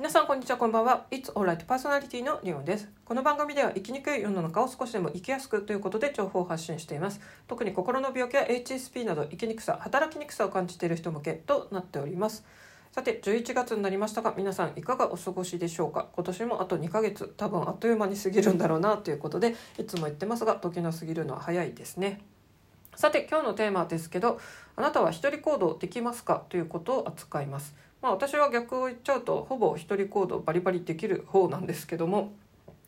皆さんこんにちはこんばんは。It's Alright パーソナリティのリオンです。この番組では生きにくい世の中を少しでも生きやすくということで情報を発信しています。特に心の病気や HSP など生きにくさ働きにくさを感じている人向けとなっております。さて11月になりましたが皆さんいかがお過ごしでしょうか？今年もあと2ヶ月多分あっという間に過ぎるんだろうなということでいつも言ってますが時の過ぎるのは早いですね。さて今日のテーマですけどあなたは一人行動できますか？ということを扱います。まあ、私は逆を言っちゃうとほぼ一人行動バリバリできる方なんですけども。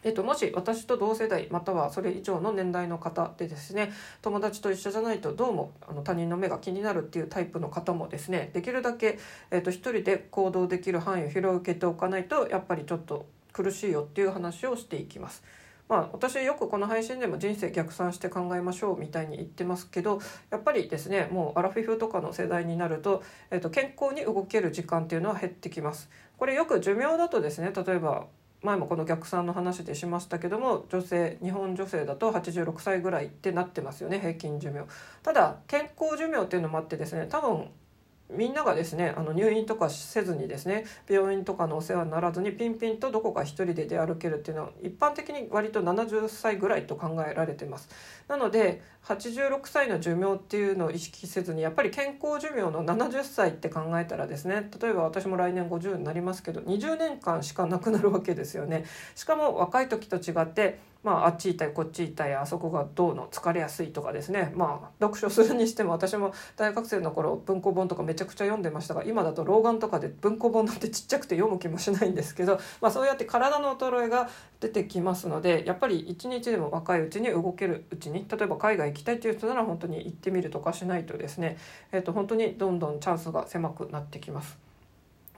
えっと、もし私と同世代またはそれ以上の年代の方でですね友達と一緒じゃないとどうもあの他人の目が気になるっていうタイプの方もですねできるだけ、えっと、一人で行動できる範囲を広げておかないとやっぱりちょっと苦しいよっていう話をしていきます。まあ、私よくこの配信でも人生逆算して考えましょうみたいに言ってますけどやっぱりですねもうアラフィフとかの世代になると,、えー、と健康に動ける時間っていうのは減ってきます。これよく寿命だとですね例えば前もこの逆算の話でしましたけども女性日本女性だと86歳ぐらいってなってますよね平均寿命ただ健康寿命っていうのもあってですね多分みんながですねあの入院とかせずにですね病院とかのお世話にならずにピンピンとどこか一人で出歩けるっていうのは一般的に割と70歳ぐらいと考えられてます。なので86歳の寿命っていうのを意識せずにやっぱり健康寿命の70歳って考えたらですね例えば私も来年50になりますけど20年間しかなくなるわけですよね。しかも若い時と違ってまあ、あっち痛いこっち痛いあそこがどうの疲れやすいとかですねまあ読書するにしても私も大学生の頃文庫本とかめちゃくちゃ読んでましたが今だと老眼とかで文庫本なんてちっちゃくて読む気もしないんですけど、まあ、そうやって体の衰えが出てきますのでやっぱり一日でも若いうちに動けるうちに例えば海外行きたいっていう人なら本当に行ってみるとかしないとですね、えー、と本当にどんどんチャンスが狭くなってきます。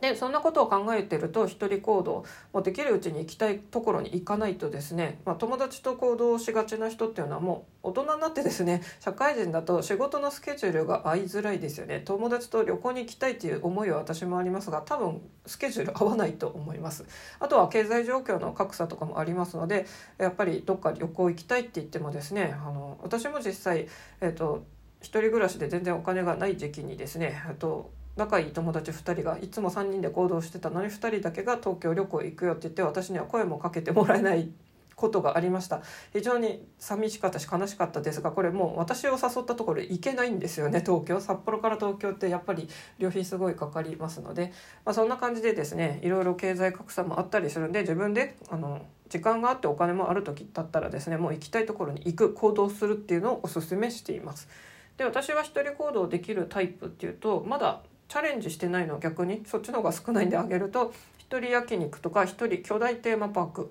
でそんなことを考えてると一人行動もできるうちに行きたいところに行かないとですね、まあ、友達と行動しがちな人っていうのはもう大人になってですね社会人だと仕事のスケジュールが合いづらいですよね。友達と旅行に行きたいっていう思いは私もありますが多分スケジュール合わないと思います。あとは経済状況の格差とかもありますのでやっぱりどっか旅行行きたいって言ってもですねあの私も実際、えーと、一人暮らしで全然お金がない時期にですねあと仲いい友達2人がいつも3人で行動してた。のに2人だけが東京旅行行くよって言って私には声もかけてもらえないことがありました。非常に寂しかったし悲しかったですがこれもう私を誘ったところ行けないんですよね。東京。札幌から東京ってやっぱり旅費すごいかかりますので、まあ、そんな感じでですねいろいろ経済格差もあったりするんで自分であの時間があってお金もある時だったらですねもう行きたいところに行く行動するっていうのをおすすめしています。で私は一人行動できるタイプっていうとまだチャレンジしてないのは逆に？そっちの方が少ないんであげると一人焼肉とか一人巨大テーマパーク。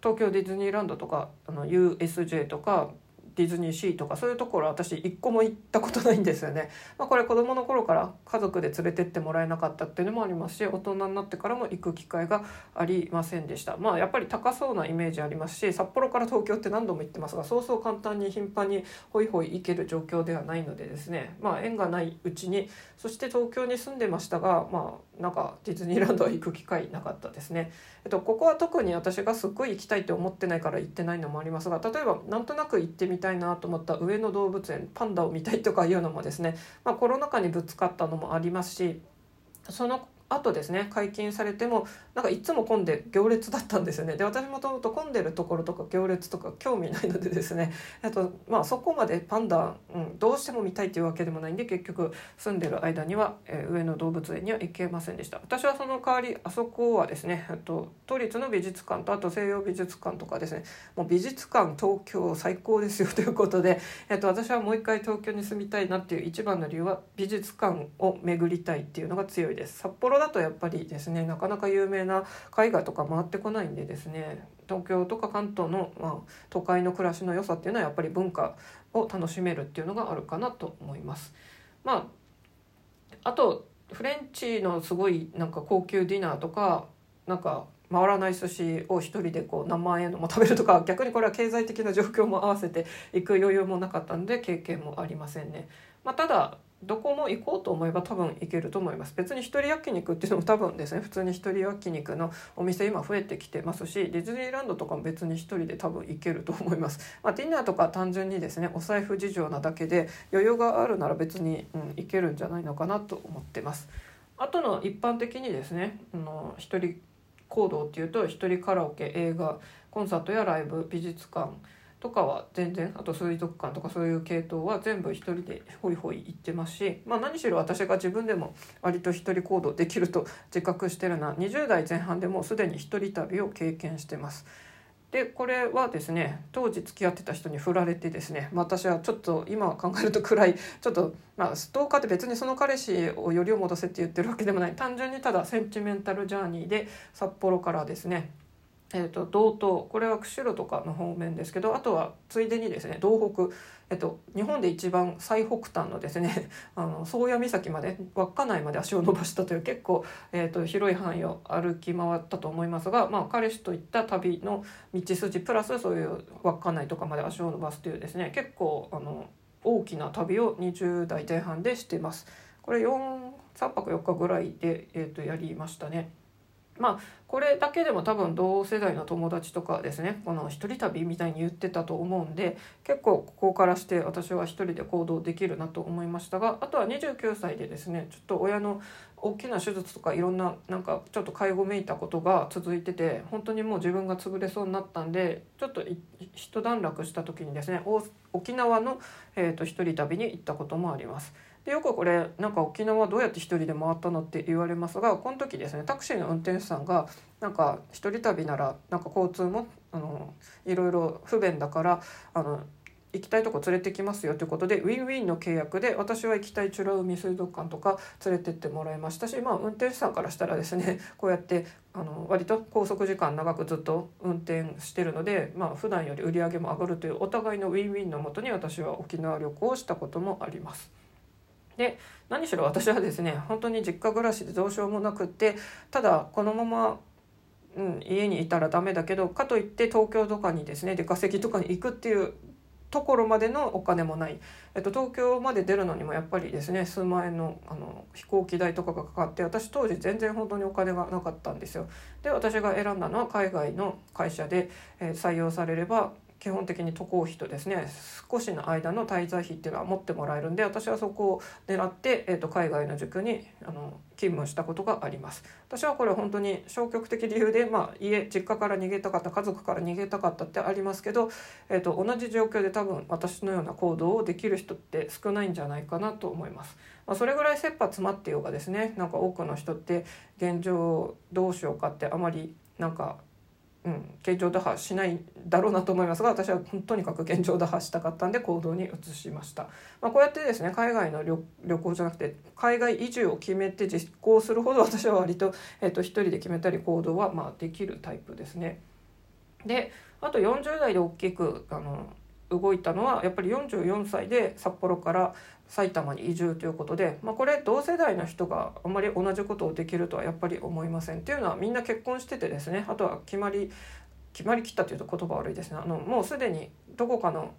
東京ディズニーランドとかあの USJ とかディズニーシーとかそういうところ私一個も行ったことないんですよね。まあ、これ子供の頃から家族で連れてってもらえなかったっていうのもありますし大人になってからも行く機会がありませんでした。まあやっぱり高そうなイメージありますし札幌から東京って何度も行ってますがそうそう簡単に頻繁にホイホイ行ける状況ではないのでですねまあ縁がないうちにそして東京に住んでましたがまあなんかディズニーランドは行く機会なかったですね。えっと、ここは特に私がすっごい行きたいって思ってないから行ってないのもありますが例えばなんとなく行ってみたいなと思った上野動物園パンダを見たいとかいうのもですね、まあ、コロナ禍にぶつかったのもありますしそのあとですね解禁されてもなんかいつも混んで行列だったんですよね。で私もともと混んでるところとか行列とか興味ないのでですね。あと、まあ、そこまでパンダ、うん、どうしても見たいというわけでもないんで結局住んでる間には、えー、上野動物園には行けませんでした。私はその代わりあそこはですねと都立の美術館とあと西洋美術館とかですねもう美術館東京最高ですよということで、えー、と私はもう一回東京に住みたいなっていう一番の理由は美術館を巡りたいっていうのが強いです。札幌だとやっぱりですねなかなか有名な絵画とか回ってこないんでですね東京とか関東の、まあ、都会の暮らしの良さっていうのはやっぱり文化を楽しめるっていうのがあるかなと思います。まあ、あとフレンチのすごいなんか高級ディナーとかなんか回らない寿司を一人でこう何万円のも食べるとか逆にこれは経済的な状況も合わせていく余裕もなかったんで経験もありませんね。まあ、ただどこも行こうと思えば多分行けると思います。別に一人焼肉っていうのも多分ですね。普通に一人焼肉のお店今増えてきてますしディズニーランドとかも別に一人で多分行けると思います、まあ、ディナーとか単純にですねお財布事情なだけで余裕があるなら別に、うん、行けるんじゃないのかなと思ってます。あとの一般的にですねあの一人行動っていうと一人カラオケ映画コンサートやライブ美術館とかは全然あと水族館とかそういう系統は全部一人でホイホイ行ってますし、まあ、何しろ私が自分でも割と一人行動できると自覚してるのは20代前半でもうすでに一人旅を経験してます。でこれはですね当時付き合ってた人に振られてですね、まあ、私はちょっと今考えると暗いちょっと、まあ、ストーカーって別にその彼氏をよりを戻せって言ってるわけでもない単純にただセンチメンタルジャーニーで札幌からですねえーと、道東これは釧路とかの方面ですけどあとはついでにですね道北、えーと、日本で一番最北端のですね あの宗谷岬まで稚内まで足を伸ばしたという結構、えーと、広い範囲を歩き回ったと思いますが、まあ、彼氏といった旅の道筋プラスそういう稚内とかまで足を伸ばすというですね結構あの大きな旅を20代前半でしてます。これ4 3泊4日ぐらいで、えー、とやりましたね。まあこれだけでも多分同世代の友達とかですねこの一人旅みたいに言ってたと思うんで結構ここからして私は一人で行動できるなと思いましたがあとは29歳でですねちょっと親の大きな手術とかいろんななんかちょっと介護めいたことが続いてて本当にもう自分が潰れそうになったんでちょっと一段落した時にですね沖縄の、えーと一人旅に行ったこともあります。でよくこれなんか沖縄どうやって一人で回ったのって言われますがこの時ですねタクシーの運転手さんがなんか一人旅ならなんか交通もあのいろいろ不便だからあの行きたいとこ連れてきますよということでウィンウィンの契約で私は行きたい美ら海水族館とか連れてってもらいましたし、まあ、運転手さんからしたらですね こうやってあの割と拘束時間長くずっと運転してるので、まあ普段より売り上げも上がるというお互いのウィンウィンのもとに私は沖縄旅行をしたこともあります。で何しろ私はですね本当に実家暮らしでどうしようもなくってただこのまま、うん、家にいたらダメだけどかといって東京とかにですね出稼ぎとかに行くっていうところまでのお金もない、えっと、東京まで出るのにもやっぱりですね数万円のあの飛行機代とかがかかって私当時全然本当にお金がなかったんですよ。で私が選んだのは海外の会社で、えー、採用されれば基本的に渡航費とですね少しの間の滞在費っていうのは持ってもらえるんで私はそこを狙って、えーと、海外の塾にあの勤務したことがあります私はこれ本当に消極的理由で、まあ、家実家から逃げたかった家族から逃げたかったってありますけど、えーと、同じ状況で多分私のような行動をできる人って少ないんじゃないかなと思います。まあ、それぐらい切羽詰まってようがですねなんか多くの人って現状どうしようかってあまりなんかうん、現状打破しないだろうなと思いますが私はとにかく現状打破したかったんで行動に移しました、まあ、こうやってですね海外の旅行じゃなくて海外移住を決めて実行するほど 私は割と,、えーと、一人で決めたり行動はまあできるタイプですね。であと40代で大きくあの動いたのはやっぱり44歳で札幌から埼玉に移住ということで、まあ、これ同世代の人があんまり同じことをできるとはやっぱり思いません。っていうのはみんな結婚しててですねあとは決まり決まりきったというと言葉悪いですね。あのもうすでにどこかの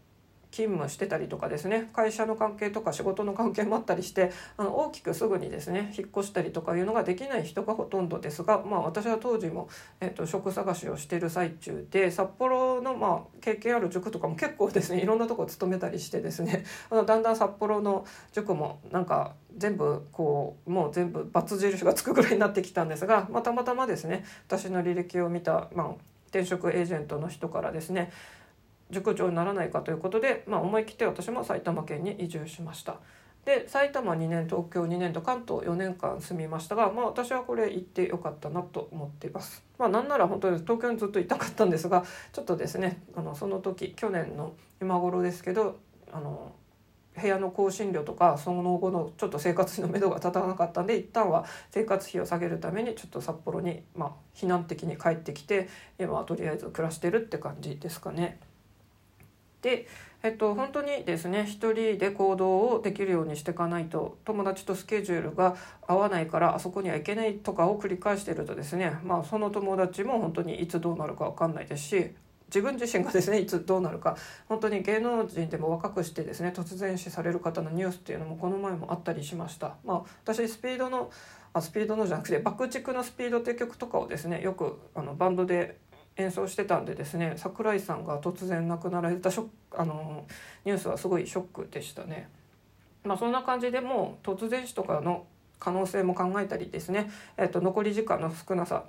勤務してたりとかですね会社の関係とか仕事の関係もあったりしてあの大きくすぐにですね引っ越したりとかいうのができない人がほとんどですが、まあ、私は当時も、えーと、職探しをしてる最中で札幌の、まあ、経験ある塾とかも結構ですねいろんなとこ勤めたりしてですねあのだんだん札幌の塾もなんか全部こうもう全部バツ印がつくぐらいになってきたんですが、まあ、たまたまですね私の履歴を見た、まあ、転職エージェントの人からですね塾長にならないかということで、まあ、思い切って私も埼玉県に移住しました。で埼玉2年東京2年と関東4年間住みましたが、まあ、私はこれ行ってよかったなと思っています。まあ、なんなら本当に東京にずっといたかったんですがちょっとですねあのその時去年の今頃ですけどあの部屋の更新料とかその後のちょっと生活費のめどが立たなかったんで一旦は生活費を下げるためにちょっと札幌に、まあ、避難的に帰ってきて今はとりあえず暮らしてるって感じですかね。で、えっと、本当にですね一人で行動をできるようにしていかないと友達とスケジュールが合わないからあそこには行けないとかを繰り返してるとですね、まあ、その友達も本当にいつどうなるか分かんないですし自分自身がですね いつどうなるか本当に芸能人でも若くしてですね突然死される方のニュースっていうのもこの前もあったりしました。まあ、私スピードのあスピードのじゃなくて爆竹のスピードって曲とかをですねよくあのバンドで演奏してたんでですね桜井さんが突然亡くなられたショあのニュースはすごいショックでしたね。まあ、そんな感じでもう突然死とかの可能性も考えたりですね、えっと、残り時間の少なさ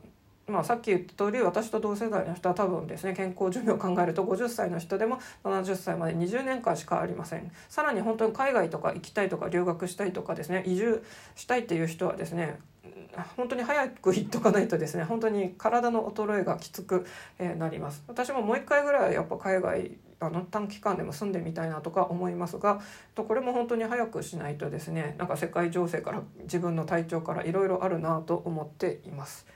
まあ、さっき言った通り私と同世代の人は多分ですね健康寿命を考えると50歳の人でも70歳まで20年間しかありませんさらに本当に海外とか行きたいとか留学したいとかですね移住したいっていう人はですね本当に早く行っとかないとですね本当に体の衰えがきつくえなります私ももう一回ぐらいやっぱ海外あの短期間でも住んでみたいなとか思いますがとこれも本当に早くしないとですねなんか世界情勢から自分の体調からいろいろあるなと思っています。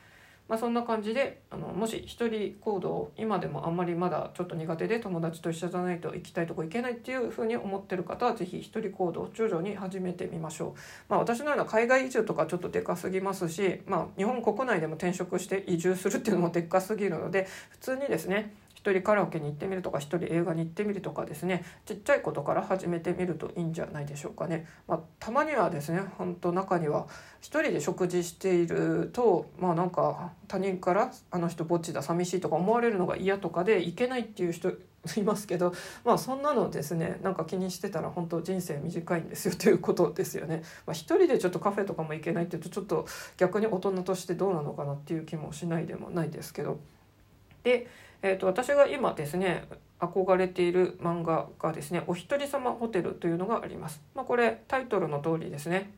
まあ、そんな感じであのもし一人行動今でもあんまりまだちょっと苦手で友達と一緒じゃないと行きたいとこ行けないっていうふうに思ってる方は是非一人行動徐々に始めてみましょう。まあ、私のような海外移住とかちょっとでかすぎますし、まあ、日本国内でも転職して移住するっていうのもでっかすぎるので普通にですね一人カラオケに行ってみるとか一人映画に行ってみるとかですねちっちゃいことから始めてみるといいんじゃないでしょうかね。まあ、たまにはですね本当中には一人で食事しているとまあなんか他人からあの人ぼっちだ寂しいとか思われるのが嫌とかで行けないっていう人 いますけどまあそんなのですねなんか気にしてたら本当人生短いんですよということですよね。まあ、一人でちょっとカフェとかも行けないっていうとちょっと逆に大人としてどうなのかなっていう気もしないでもないですけど。でえーと、私が今ですね憧れている漫画がですね「お一人様ホテル」というのがあります。まあ、これタイトルの通りですね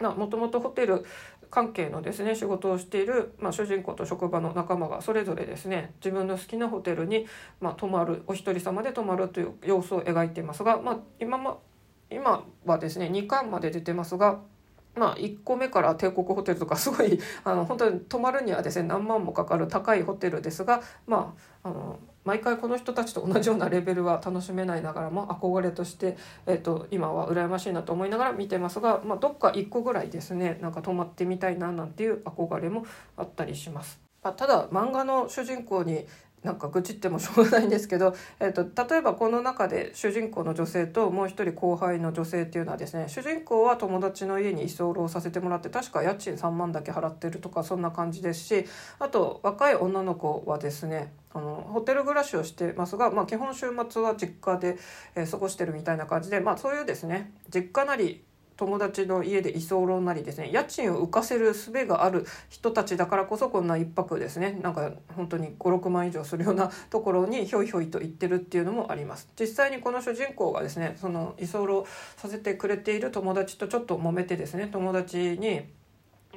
もともとホテル関係のですね仕事をしている、まあ、主人公と職場の仲間がそれぞれですね自分の好きなホテルに、まあ、泊まるお一人様で泊まるという様子を描いていますが、まあ、今ま今はですね2巻まで出てますがまあ、1個目から帝国ホテルとかすごいあの本当に泊まるにはですね何万もかかる高いホテルですが、まあ、あの毎回この人たちと同じようなレベルは楽しめないながらも憧れとして、えーと、今は羨ましいなと思いながら見てますが、まあ、どっか1個ぐらいですねなんか泊まってみたいななんていう憧れもあったりします。ま、ただ漫画の主人公になんか愚痴ってもしょうがないんですけど、えーと、例えばこの中で主人公の女性ともう一人後輩の女性っていうのはですね主人公は友達の家に居候させてもらって確か家賃3万だけ払ってるとかそんな感じですしあと若い女の子はですねあのホテル暮らしをしてますが、まあ、基本週末は実家で、えー、過ごしてるみたいな感じで、まあ、そういうですね実家なり友達の家で居候なりですね家賃を浮かせる術がある人たちだからこそこんな一泊ですね。なんか本当に56万以上するようなところにひょいひょいと行ってるっていうのもあります。実際にこの主人公がですねその居候させてくれている友達とちょっと揉めてですね友達に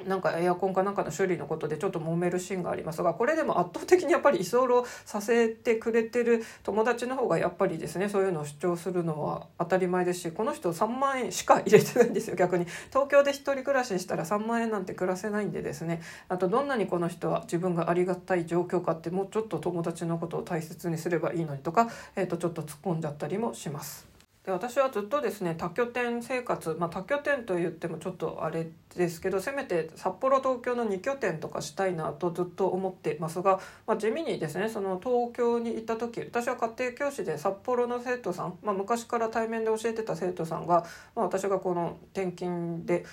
なんかエアコンかなんかの修理のことでちょっと揉めるシーンがありますがこれでも圧倒的にやっぱり居候させてくれてる友達の方がやっぱりですねそういうのを主張するのは当たり前ですしこの人3万円しか入れてないんですよ逆に東京で一人暮らししたら3万円なんて暮らせないんでですねあとどんなにこの人は自分がありがたい状況かってもうちょっと友達のことを大切にすればいいのにとか、えー、とちょっと突っ込んじゃったりもします。で私はずっとですね多拠点生活、まあ、多拠点と言ってもちょっとあれですけどせめて札幌東京の2拠点とかしたいなとずっと思ってますが、まあ、地味にですねその東京に行った時私は家庭教師で札幌の生徒さん、まあ、昔から対面で教えてた生徒さんが、まあ、私がこの転勤で引っ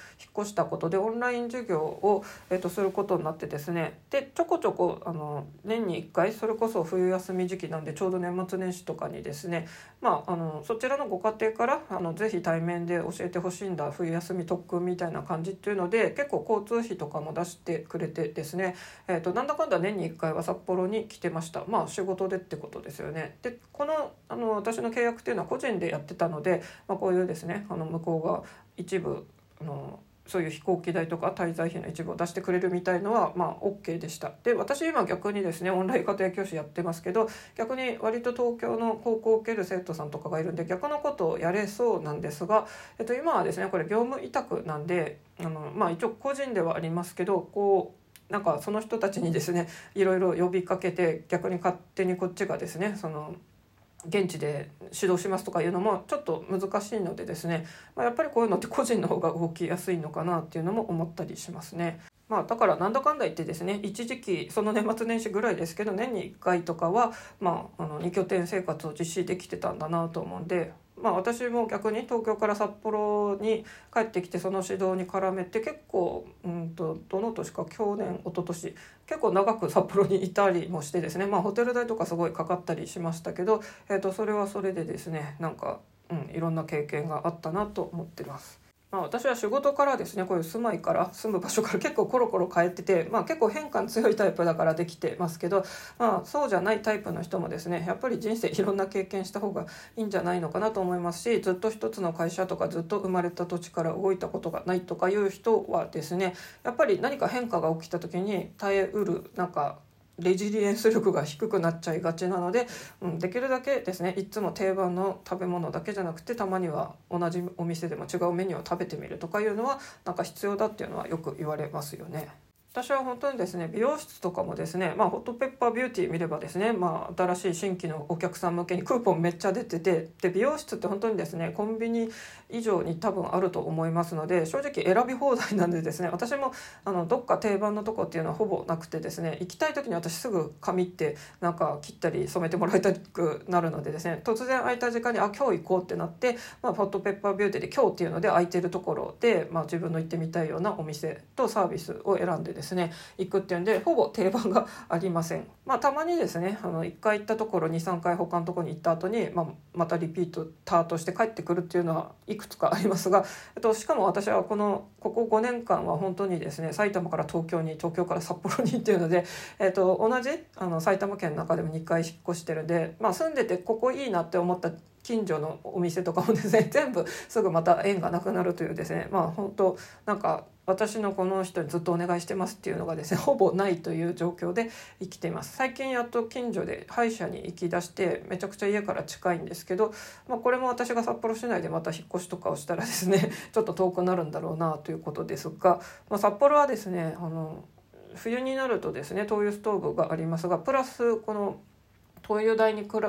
越したことでオンライン授業を、えー、とすることになってですねでちょこちょこあの年に1回それこそ冬休み時期なんでちょうど年末年始とかにですね、まあ、あのそちらのごご家庭からあのぜひ対面で教えてほしいんだ冬休み特訓みたいな感じっていうので結構交通費とかも出してくれてですね、えーと、なんだかんだ年に1回は札幌に来てましたまあ仕事でってことですよね。でこのあの私の契約っていうのは個人でやってたので、まあ、こういうですねあの向こうが一部あのそういう飛行機代とか滞在費の一部を出してくれるみたいのはまあ OK でした。で私今逆にですねオンライン家庭教師やってますけど逆に割と東京の高校を受ける生徒さんとかがいるんで逆のことをやれそうなんですが、えっと、今はですねこれ業務委託なんであのまあ一応個人ではありますけどこうなんかその人たちにですねいろいろ呼びかけて逆に勝手にこっちがですねその現地で指導しますとかいうのもちょっと難しいのでですね、まあ、やっぱりこういうのって個人の方が動きやすいのかなっていうのも思ったりしますね。まあ、だからなんだかんだ言ってですね一時期その年末年始ぐらいですけど年に1回とかは、まあ、あの2拠点生活を実施できてたんだなと思うんでまあ、私も逆に東京から札幌に帰ってきてその指導に絡めて結構うんとどの年か去年一昨年結構長く札幌にいたりもしてですね、まあ、ホテル代とかすごいかかったりしましたけど、えー、とそれはそれでですねなんか、うん、いろんな経験があったなと思ってます。まあ、私は仕事からですねこういう住まいから住む場所から結構コロコロ変えてて、まあ、結構変化強いタイプだからできてますけど、まあ、そうじゃないタイプの人もですねやっぱり人生 いろんな経験した方がいいんじゃないのかなと思いますしずっと一つの会社とかずっと生まれた土地から動いたことがないとかいう人はですねやっぱり何か変化が起きた時に耐えうるなんかレジリエンス力が低くなっちゃいがちなので、うん、できるだけですねいつも定番の食べ物だけじゃなくてたまには同じお店でも違うメニューを食べてみるとかいうのはなんか必要だっていうのはよく言われますよね。私は本当にですね美容室とかもですね、まあ、ホットペッパービューティー見ればですね、まあ、新しい新規のお客さん向けにクーポンめっちゃ出ててで美容室って本当にですねコンビニ以上に多分あると思いますので正直選び放題なんでですね私もあのどっか定番のとこっていうのはほぼなくてですね行きたい時に私すぐ髪ってなんか切ったり染めてもらいたくなるのでですね突然空いた時間にあ今日行こうってなって、まあ、ホットペッパービューティーで今日っていうので空いてるところで、まあ、自分の行ってみたいようなお店とサービスを選んでですねですね行くっていうんでほぼ定番がありません。まあ、たまにですねあの1回行ったところ23回他のところに行った後に、まあ、またリピートターとして帰ってくるっていうのはいくつかありますが、えっと、しかも私はこのここ5年間は本当にですね埼玉から東京に東京から札幌にっていうので、えっと、同じあの埼玉県の中でも2回引っ越してるんで、まあ、住んでてここいいなって思った近所のお店とかもですね全部すぐまた縁がなくなるというですねまあ本当なんか私のこの人にずっとお願いしてますっていうのがですね ほぼないという状況で生きています。最近やっと近所で歯医者に行きだしてめちゃくちゃ家から近いんですけど、まあ、これも私が札幌市内でまた引っ越しとかをしたらですね ちょっと遠くなるんだろうなということですが、まあ、札幌はですねあの冬になるとですね灯油ストーブがありますがプラスこの灯油代に加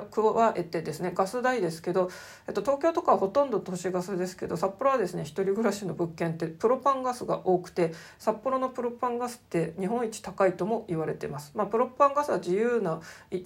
えてですねガス代ですけど、えっと、東京とかはほとんど都市ガスですけど札幌はですね一人暮らしの物件ってプロパンガスが多くて札幌のプロパンガスって日本一高いとも言われてます、まあ、プロパンガスは自由な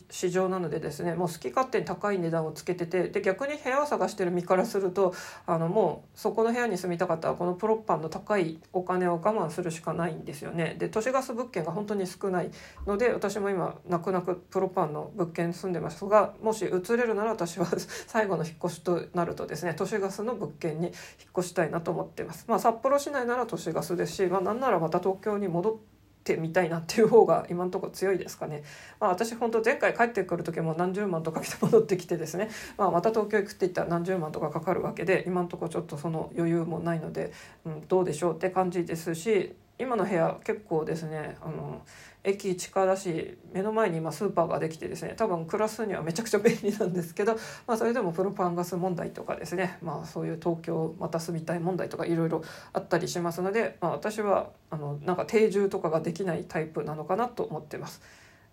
市場なのでですねもう好き勝手に高い値段をつけててで逆に部屋を探してる身からするとあのもうそこの部屋に住みたかったらこのプロパンの高いお金を我慢するしかないんですよね。で都市ガス物件が本当に少ないので私も今泣く泣くプロパンの物件住んでますがもし移れるなら私は 最後の引っ越しとなるとですね都市ガスの物件に引っ越したいなと思っています。まあ、札幌市内なら都市ガスですし、まあ、なんならまた東京に戻ってみたいなっていう方が今のところ強いですかね。まあ、私本当前回帰ってくる時も何十万とか来て戻ってきてですね、まあ、また東京行くって言ったら何十万とかかかるわけで今のところちょっとその余裕もないので、うん、どうでしょうって感じですし今の部屋結構ですねあの駅近だし目の前に今スーパーができてですね多分暮らすにはめちゃくちゃ便利なんですけど、まあ、それでもプロパンガス問題とかですね、まあ、そういう東京また住みたい問題とかいろいろあったりしますので、まあ、私はあのなんか定住とかができないタイプなのかなと思ってます。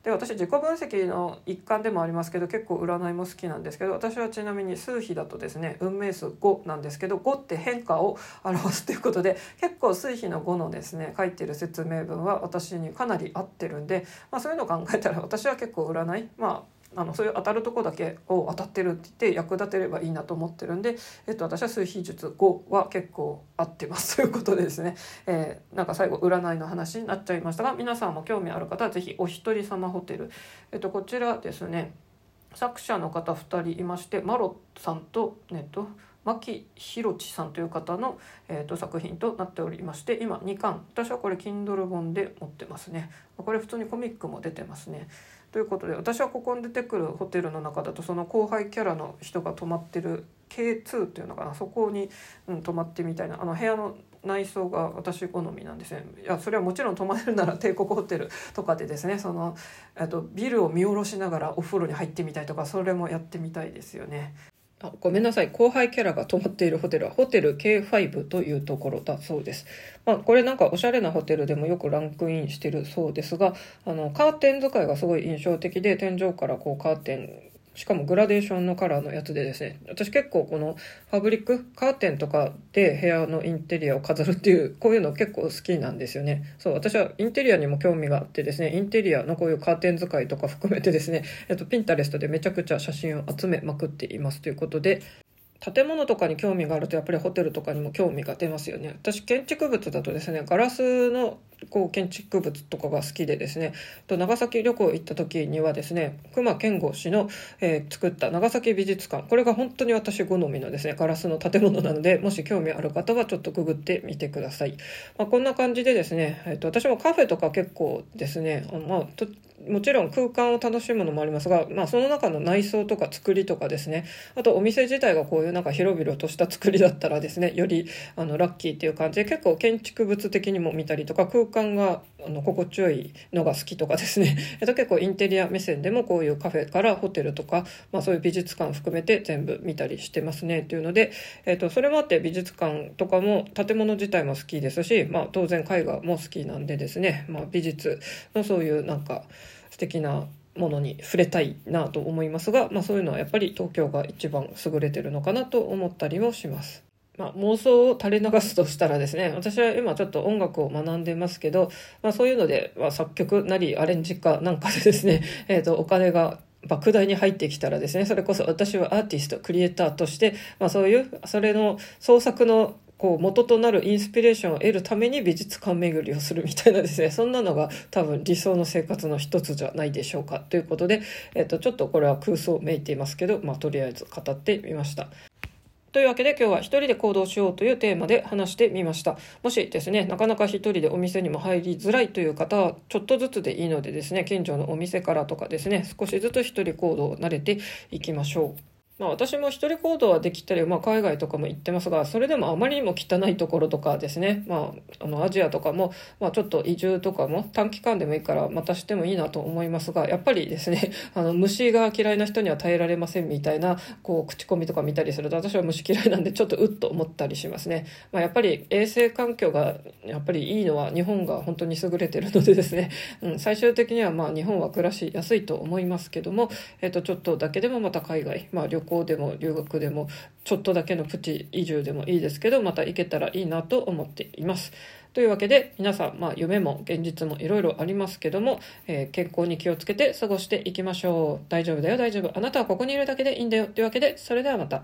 で私自己分析の一環でもありますけど結構占いも好きなんですけど私はちなみに数比だとですね運命数5なんですけど5って変化を表すということで結構数比の5のですね書いてる説明文は私にかなり合ってるんで、まあ、そういうのを考えたら私は結構占いまああのそういう当たるとこだけを当たってるって言って役立てればいいなと思ってるんで、えっと、私は数秘術5は結構合ってます。ということでですね、えー、なんか最後占いの話になっちゃいましたが皆さんも興味ある方は是非お一人様ホテル、えっと、こちらですね。作者の方2人いましてマロさんと,、ね、と牧博地さんという方の、えーと、作品となっておりまして今2巻。私はこれ Kindle 本で持ってますね。これ普通にコミックも出てますね。ということで私はここに出てくるホテルの中だとその後輩キャラの人が泊まってる K2 っていうのかな。そこに、うん、泊まってみたいな。あの部屋の内装が私好みなんですね。いやそれはもちろん泊まれるなら帝国ホテルとかでですね。そのとビルを見下ろしながらお風呂に入ってみたいとかそれもやってみたいですよね。あごめんなさい後輩キャラが泊まっているホテルはホテル K5 というところだそうです。まあ、これなんかおしゃれなホテルでもよくランクインしてるそうですがあのカーテン使いがすごい印象的で天井からこうカーテンしかもグラデーションのカラーのやつでですね、私結構このファブリック、カーテンとかで部屋のインテリアを飾るっていう、こういうの結構好きなんですよね。そう、私はインテリアにも興味があってですね、インテリアのこういうカーテン使いとか含めてですね、えっと、ピンタレストでめちゃくちゃ写真を集めまくっていますということで、建物とかに興味があるとやっぱりホテルとかにも興味が出ますよね。私建築物だとですねガラスのこう建築物とかが好きでですね。と長崎旅行行った時にはですね隈研吾氏の、えー、作った長崎美術館。これが本当に私好みのですねガラスの建物なのでもし興味ある方はちょっとググってみてください、まあ、こんな感じでですね、えーと、私もカフェとか結構ですねあまあともちろん空間を楽しむのもありますが、まあ、その中の内装とか作りとかですね。あとお店自体がこういうなんか広々とした作りだったらですねよりあのラッキーっていう感じで結構建築物的にも見たりとか空間があの心地よいのが好きとかですね、えっと、結構インテリア目線でもこういうカフェからホテルとか、まあ、そういう美術館含めて全部見たりしてますね。っていうので、えっと、それもあって美術館とかも建物自体も好きですし、まあ、当然絵画も好きなんでですね、まあ、美術のそういうなんか素敵なものに触れたいなと思いますが、まあ、そういうのはやっぱり東京が一番優れてるのかなと思ったりもします。まあ、妄想を垂れ流すとしたらですね私は今ちょっと音楽を学んでますけど、まあ、そういうので、まあ、作曲なりアレンジ家なんかでですね、えー、とお金が莫大に入ってきたらですねそれこそ私はアーティストクリエイターとして、まあ、そういうそれの創作のこう元となるインスピレーションを得るために美術館巡りをするみたいなですねそんなのが多分理想の生活の一つじゃないでしょうかということで、えっと、ちょっとこれは空想めいていますけど、まあ、とりあえず語ってみました。というわけで今日は一人で行動しようというテーマで話してみました。もしですね、なかなか一人でお店にも入りづらいという方は、ちょっとずつでいいのでですね、近所のお店からとかですね、少しずつ一人行動を慣れていきましょう。まあ、私も一人行動はできたり、まあ、海外とかも行ってますがそれでもあまりにも汚いところとかですね、まあ、あのアジアとかも、まあ、ちょっと移住とかも短期間でもいいからまたしてもいいなと思いますがやっぱりですね あの虫が嫌いな人には耐えられませんみたいなこう口コミとか見たりすると私は虫嫌いなんでちょっとうっと思ったりしますね、まあ、やっぱり衛生環境がやっぱりいいのは日本が本当に優れてるのでですね、うん、最終的にはまあ日本は暮らしやすいと思いますけども、えっとちょっとだけでもまた海外、まあ、旅行行でも留学でもちょっとだけのプチ移住でもいいですけどまた行けたらいいなと思っています。というわけで皆さん、まあ、夢も現実もいろいろありますけども、えー、健康に気をつけて過ごしていきましょう。大丈夫だよ大丈夫。あなたはここにいるだけでいいんだよ。というわけでそれではまた。